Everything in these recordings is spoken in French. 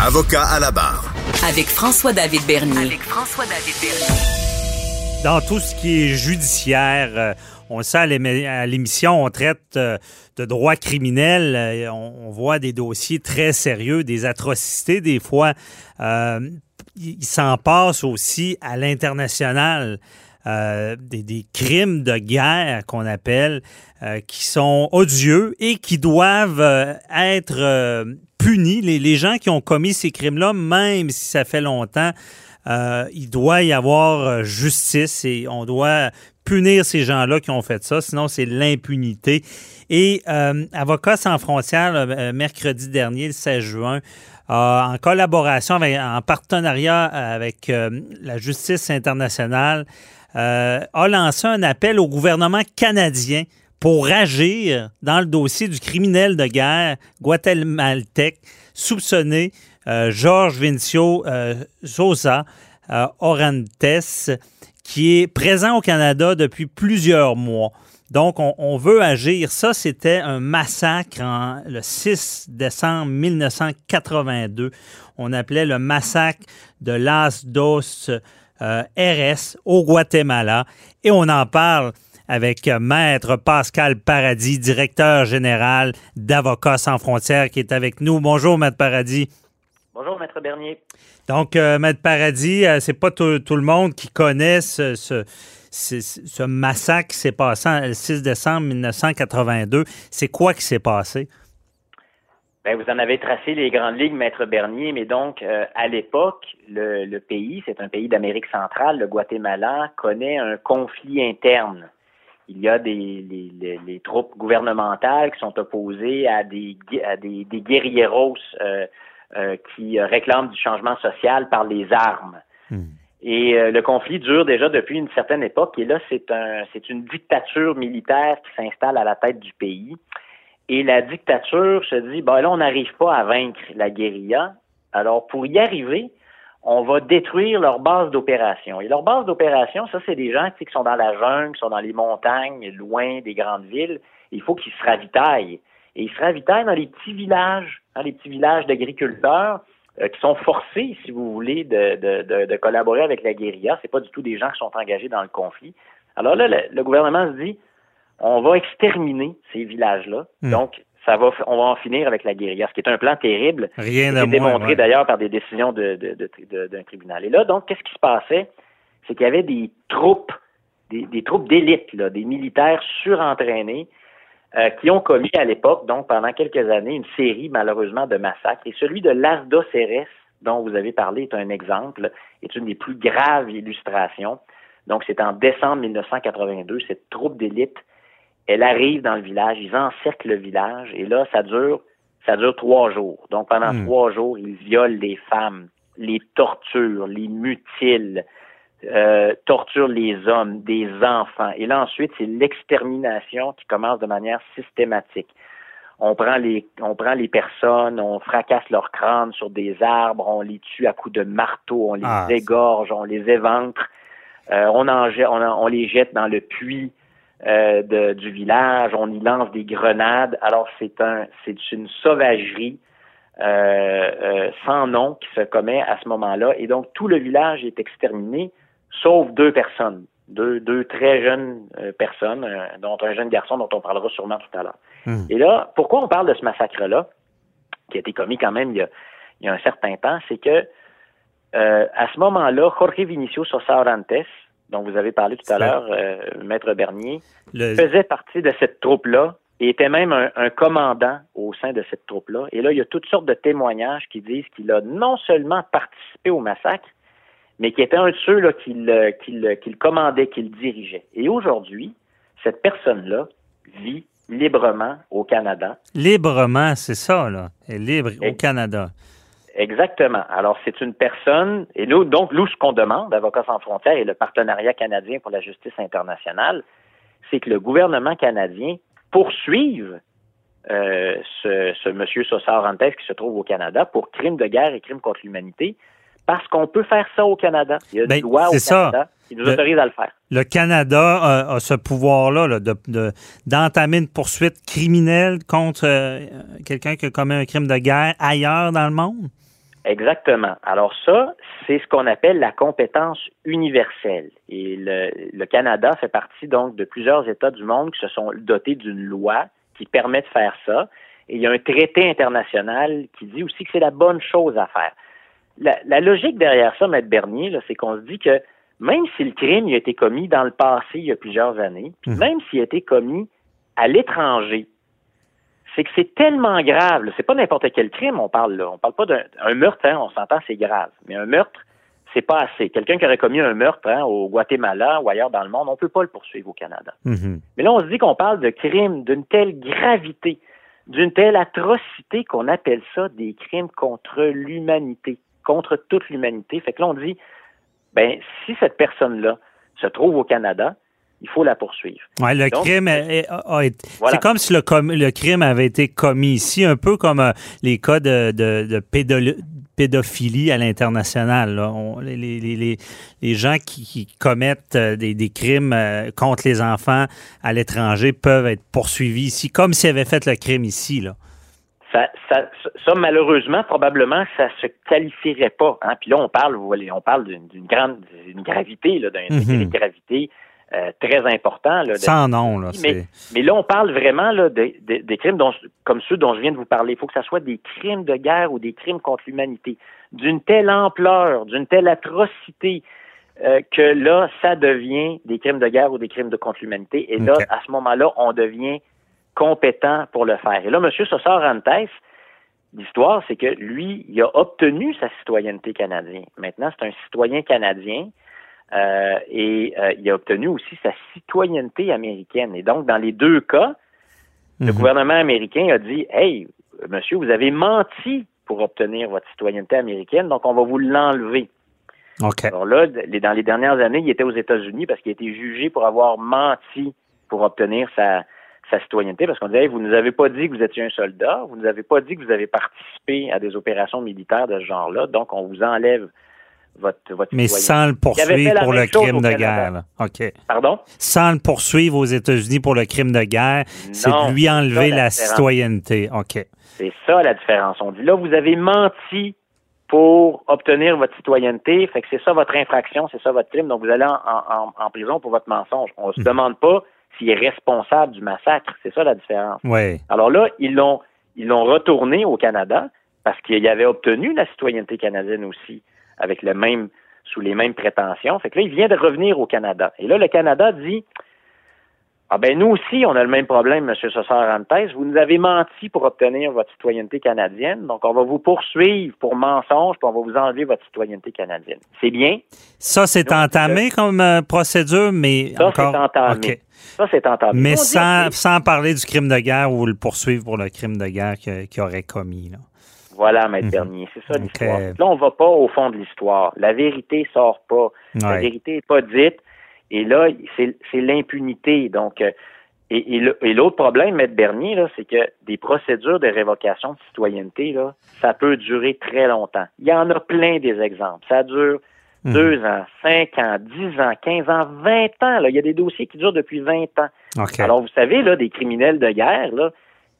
Avocat à la barre. Avec François-David Bernier. Avec François-David Bernier. Dans tout ce qui est judiciaire, euh, on le sait à l'émission, on traite euh, de droit criminel, euh, on, voit des dossiers très sérieux, des atrocités des fois. il s'en passe aussi à l'international. Des, des, crimes de guerre qu'on appelle, qui sont odieux et qui doivent être punis. Les, gens qui ont commis ces crimes-là, même si ça fait longtemps, euh, il doit y avoir euh, justice et on doit punir ces gens-là qui ont fait ça, sinon c'est l'impunité. Et euh, Avocats sans frontières, euh, mercredi dernier, le 16 juin, en collaboration, avec, en partenariat avec la justice internationale, a lancé un appel au gouvernement canadien pour agir dans le dossier du criminel de guerre guatémaltèque soupçonné euh, Georges Vincio euh, Sosa euh, Orantes, qui est présent au Canada depuis plusieurs mois. Donc, on, veut agir. Ça, c'était un massacre le 6 décembre 1982. On appelait le massacre de Las Dos RS au Guatemala. Et on en parle avec Maître Pascal Paradis, directeur général d'Avocats sans frontières, qui est avec nous. Bonjour, Maître Paradis. Bonjour, Maître Bernier. Donc, euh, Maître Paradis, euh, c'est pas tout, le monde qui connaît ce, ce, massacre qui s'est passé le 6 décembre 1982. C'est quoi qui s'est passé? Bien, vous en avez tracé les grandes lignes, Maître Bernier, mais donc, euh, à l'époque, le, le, pays, c'est un pays d'Amérique centrale, le Guatemala, connaît un conflit interne il y a des les, troupes gouvernementales qui sont opposées à des à des, des guerrieros euh, euh, qui réclament du changement social par les armes. Hmm. Et euh, le conflit dure déjà depuis une certaine époque. Et là, c'est un c'est une dictature militaire qui s'installe à la tête du pays. Et la dictature se dit, ben là, on n'arrive pas à vaincre la guérilla. Alors, pour y arriver, on va détruire leur base d'opération. Et leur base d'opération, ça, c'est des gens qui sont dans la jungle, qui sont dans les montagnes, loin des grandes villes. Il faut qu'ils se ravitaillent. Et ils se ravitaillent dans les petits villages, dans les petits villages d'agriculteurs euh, qui sont forcés, si vous voulez, de, de, de, collaborer avec la guérilla. C'est pas du tout des gens qui sont engagés dans le conflit. Alors là, le, gouvernement se dit, on va exterminer ces villages-là. Hmm. Donc, ça va, on va en finir avec la guérilla, ce qui est un plan terrible. Rien à démontré d'ailleurs par des décisions d'un de, de, tribunal. Et là, donc, qu'est-ce qui se passait? C'est qu'il y avait des troupes, des, troupes d'élite, des militaires surentraînés, euh, qui ont commis à l'époque, donc pendant quelques années, une série malheureusement de massacres. Et celui de Lasda Ceres, dont vous avez parlé, est un exemple, est une des plus graves illustrations. Donc, c'est en décembre 1982, cette troupe d'élite elle arrive dans le village, ils encerclent le village, et là, ça dure, ça dure trois jours. Donc, pendant hmm. trois jours, ils violent les femmes, les torturent, les mutilent, euh, torturent les hommes, des enfants. Et là, ensuite, c'est l'extermination qui commence de manière systématique. On prend les, on prend les personnes, on fracasse leurs crânes sur des arbres, on les tue à coups de marteau, on les ah, égorge, on les éventre, euh, on, en, on, on les jette dans le puits. Euh, de, du village, on y lance des grenades. Alors c'est un, c'est une sauvagerie euh, euh, sans nom qui se commet à ce moment-là. Et donc tout le village est exterminé, sauf deux personnes, deux, deux très jeunes personnes, dont un jeune garçon dont on parlera sûrement tout à l'heure. Hmm. Et là, pourquoi on parle de ce massacre-là, qui a été commis quand même il y a, il y a un certain temps, c'est que à ce moment-là, Jorge Vinicio Sosa Orantes, dont vous avez parlé tout à l'heure, euh, Maître Bernier, faisait partie de cette troupe-là et était même un, commandant au sein de cette troupe-là. Et là, il y a toutes sortes de témoignages qui disent qu'il a non seulement participé au massacre, mais qui était un de ceux là, qui, le, commandait, qui le dirigeait. Et aujourd'hui, cette personne-là vit librement au Canada. Librement, c'est ça, là. Elle est libre au Canada. Exactement. Alors, c'est une personne, et nous, donc, nous, ce qu'on demande, Avocats sans frontières et le partenariat canadien pour la justice internationale, c'est que le gouvernement canadien poursuive euh, ce, ce monsieur Sosa Orantes qui se trouve au Canada pour crimes de guerre et crimes contre l'humanité, parce qu'on peut faire ça au Canada. Il y a Ben, une loi au ça. Canada qui nous autorise à le faire. Le Canada a, a ce pouvoir-là là, de- de- d'entamer une poursuite criminelle contre euh, quelqu'un qui a commis un crime de guerre ailleurs dans le monde? Exactement. Alors ça, c'est ce qu'on appelle la compétence universelle. Et le, le Canada fait partie donc de plusieurs États du monde qui se sont dotés d'une loi qui permet de faire ça. Et il y a un traité international qui dit aussi que c'est la bonne chose à faire. La, la logique derrière ça, Maître Bernier, là, c'est qu'on se dit que même si le crime il a été commis dans le passé il y a plusieurs années, puis Mhm. même s'il a été commis à l'étranger, c'est que c'est tellement grave. C'est pas n'importe quel crime, on parle là. On parle pas d'un un meurtre, hein, on s'entend, c'est grave. Mais un meurtre, c'est pas assez. Quelqu'un qui aurait commis un meurtre hein, au Guatemala ou ailleurs dans le monde, on peut pas le poursuivre au Canada. Mhm. Mais là, on se dit qu'on parle de crimes d'une telle gravité, d'une telle atrocité qu'on appelle ça des crimes contre l'humanité, contre toute l'humanité. Fait que là, on dit, ben, si cette personne-là se trouve au Canada, il faut la poursuivre. Ouais, le Donc, crime. Voilà. C'est comme si le, com- le crime avait été commis ici, un peu comme euh, les cas de, de- pédophilie à l'international. Les, les- les- gens qui, qui commettent euh, des, des crimes euh, contre les enfants à l'étranger peuvent être poursuivis ici, comme s'ils avaient fait le crime ici. Là. Ça, ça, ça, malheureusement, probablement, ça se qualifierait pas. Hein? Puis là, on parle, vous voyez, on parle d'une d'une grande d'une gravité, là, d'un degré de gravité euh, très important. Là, de- Sans nom. Là, mais, là, on parle vraiment là, de- de- des crimes dont, comme ceux dont je viens de vous parler. Il faut que ça soit des crimes de guerre ou des crimes contre l'humanité, d'une telle ampleur, d'une telle atrocité, euh, que là, ça devient des crimes de guerre ou des crimes de contre l'humanité. Et là, à ce moment-là, on devient compétent pour le faire. Et là, M. Sosa Orantes, l'histoire, c'est que lui, il a obtenu sa citoyenneté canadienne. Maintenant, c'est un citoyen canadien. Euh, et euh, il a obtenu aussi sa citoyenneté américaine. Et donc, dans les deux cas, le Mhm. gouvernement américain a dit Hey, monsieur, vous avez menti pour obtenir votre citoyenneté américaine, donc on va vous l'enlever. Alors là, les- dans les dernières années, il était aux États-Unis parce qu'il a été jugé pour avoir menti pour obtenir sa, sa citoyenneté, parce qu'on disait, Hey, vous nous avez pas dit que vous étiez un soldat, vous nous avez pas dit que vous avez participé à des opérations militaires de ce genre-là, donc on vous enlève votre, votre Mais sans le poursuivre pour le crime de guerre. là. OK. Pardon? Sans le poursuivre aux États-Unis pour le crime de guerre, c'est de lui enlever la citoyenneté. OK. C'est ça la différence. On dit là, vous avez menti pour obtenir votre citoyenneté, fait que c'est ça votre infraction, c'est ça votre crime, donc vous allez en, en- en prison pour votre mensonge. On se Mhm. demande pas s'il est responsable du massacre, c'est ça la différence. Oui. Alors là, ils l'ont ils l'ont retourné au Canada parce qu'il avait obtenu la citoyenneté canadienne aussi avec le même sous les mêmes prétentions. Fait que là, il vient de revenir au Canada. Et là, le Canada dit Ah ben nous aussi, on a le même problème, M. Sosa Arantes. Vous nous avez menti pour obtenir votre citoyenneté canadienne, donc on va vous poursuivre pour mensonge, puis on va vous enlever votre citoyenneté canadienne. C'est bien? Ça, c'est entamé comme euh, procédure, mais Ça, encore... c'est entamé. Ça, c'est entamé. Mais dit, sans, sans parler du crime de guerre ou le poursuivre pour le crime de guerre qu'il aurait commis. Là. Voilà, Maître Mhm. Bernier, c'est ça l'histoire. Là, on va pas au fond de l'histoire. La vérité sort pas. La vérité n'est pas dite. Et là, c'est l'impunité. Donc, euh, et, l'autre problème, Maître Bernier, c'est que des procédures de révocation de citoyenneté, là, ça peut durer très longtemps. Il y en a plein des exemples. Ça dure Mhm. deux ans, cinq ans, dix ans, quinze ans, vingt ans. Là. Il y a des dossiers qui durent depuis vingt ans. Alors, vous savez, là, des criminels de guerre, là,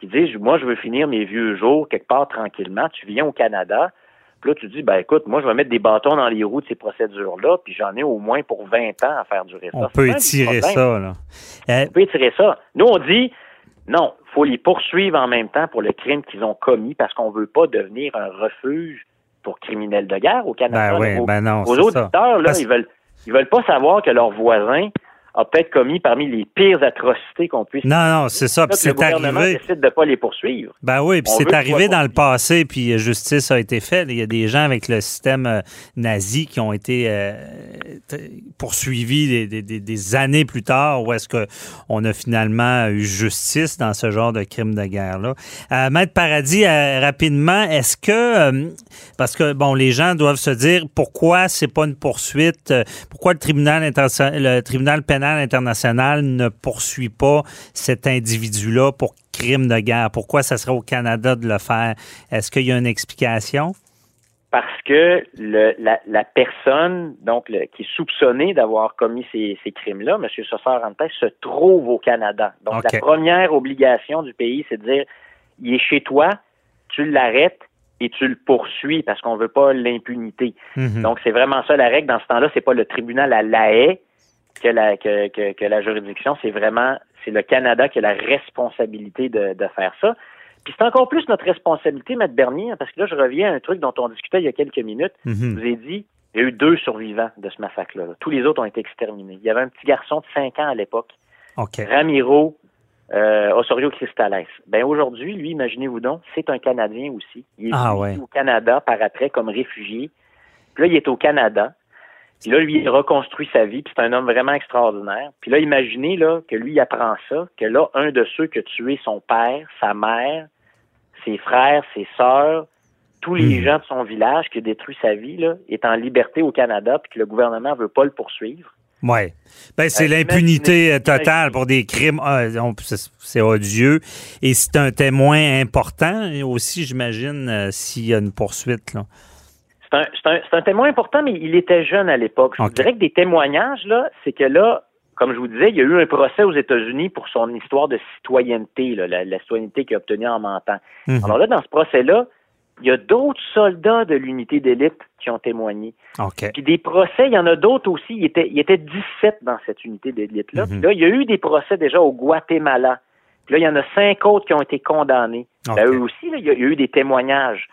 qui disent, moi, je veux finir mes vieux jours quelque part tranquillement. Tu viens au Canada, puis là, tu dis, ben écoute, moi, je vais mettre des bâtons dans les roues de ces procédures-là, puis j'en ai au moins pour 20 ans à faire durer ça. on peut étirer ça. Là. Euh, On peut étirer ça. Nous, on dit, non, faut les poursuivre en même temps pour le crime qu'ils ont commis parce qu'on veut pas devenir un refuge pour criminels de guerre au Canada. ben oui, Vos- ben non, ça. auditeurs, là, Parce- ils veulent ils veulent pas savoir que leurs voisins a peut-être commis parmi les pires atrocités qu'on puisse. Non, non, c'est ça. Puis le c'est gouvernement arrivé. décide de pas les poursuivre. Ben oui, puis c'est arrivé dans le passé, puis euh, justice a été faite. Il y a des gens avec le système euh, nazi qui ont été euh, poursuivis des, des- des- des années plus tard, où est-ce que on a finalement eu justice dans ce genre de crime de guerre-là. Euh, Maître Paradis, euh, rapidement, est-ce que, parce que, bon, les gens doivent se dire pourquoi c'est pas une poursuite, pourquoi le tribunal, le tribunal pénal international ne poursuit pas cet individu-là pour crime de guerre? Pourquoi ça serait au Canada de le faire? Est-ce qu'il y a une explication? Parce que le, la, la personne donc le- qui est soupçonnée d'avoir commis ces, ces crimes-là, M. Sossard Rantes, se trouve au Canada. Donc la première obligation du pays, c'est de dire il est chez toi, tu l'arrêtes et tu le poursuis parce qu'on veut pas l'impunité. Mhm. Donc, c'est vraiment ça la règle. Dans ce temps-là, c'est pas le tribunal à La Haye que la, que, que, que la juridiction, c'est vraiment, c'est le Canada qui a la responsabilité de, de faire ça. Puis c'est encore plus notre responsabilité, Maître Bernier, hein, parce que là, je reviens à un truc dont on discutait il y a quelques minutes. Je Mhm. vous ai dit, il y a eu deux survivants de ce massacre-là. là. Tous les autres ont été exterminés. Il y avait un petit garçon de 5 ans à l'époque, OK. Ramiro euh, Osorio Cristales. Ben aujourd'hui, lui, imaginez-vous donc, c'est un Canadien aussi. Il est Ah venu ouais. ici au Canada par après comme réfugié. Puis là, il est au Canada. Puis là, lui, il reconstruit sa vie. Puis c'est un homme vraiment extraordinaire. Puis là, imaginez là que lui, il apprend ça, que là, un de ceux qui a tué son père, sa mère, ses frères, ses sœurs, tous les Mhm. gens de son village qui a détruit sa vie, là, est en liberté au Canada, puis que le gouvernement veut pas le poursuivre. Oui. Ben, c'est Euh, l'impunité euh, totale pour des crimes. on- c'est odieux. Et c'est un témoin important aussi, j'imagine, euh, s'il y a une poursuite. Là. C'est un, un- un témoin important, mais il était jeune à l'époque. Je vous dirais que des témoignages, là, c'est que là, comme je vous disais, il y a eu un procès aux États-Unis pour son histoire de citoyenneté, là, la, la citoyenneté qu'il a obtenue en mentant. Mhm. Alors là, dans ce procès-là, il y a d'autres soldats de l'unité d'élite qui ont témoigné. Puis des procès, il y en a d'autres aussi. Il était, il était 17 dans cette unité d'élite-là. Mhm. Puis là, il y a eu des procès déjà au Guatemala. Puis là, il y en a cinq autres qui ont été condamnés. Ben, eux aussi, là, il y a eu des témoignages.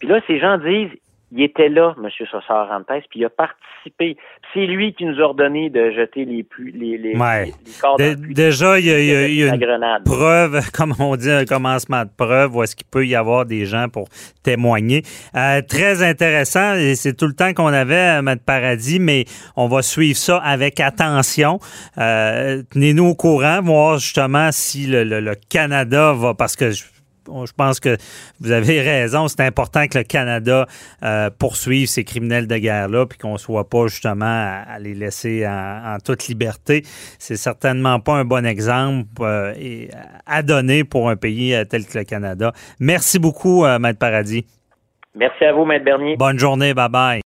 Puis là, ces gens disent, il était là, M. Sossard Rantes, puis il a participé. C'est lui qui nous a ordonné de jeter les, pu- les, les, Ouais. les, corps puits. déjà, il y a, y a- y a une grenade. preuve, comme on dit, un commencement de preuve, où est-ce qu'il peut y avoir des gens pour témoigner. Euh, très intéressant, et c'est tout le temps qu'on avait, Maître Paradis, mais on va suivre ça avec attention. Euh, Tenez-nous au courant, voir justement si le, le- le Canada va, parce que je, je pense que vous avez raison, c'est important que le Canada euh, poursuive ces criminels de guerre-là, puis qu'on soit pas justement à, à les laisser en, en toute liberté. C'est certainement pas un bon exemple euh, et à donner pour un pays euh, tel que le Canada. Merci beaucoup, euh, Maître Paradis. Merci à vous, Maître Bernier. Bonne journée, bye bye.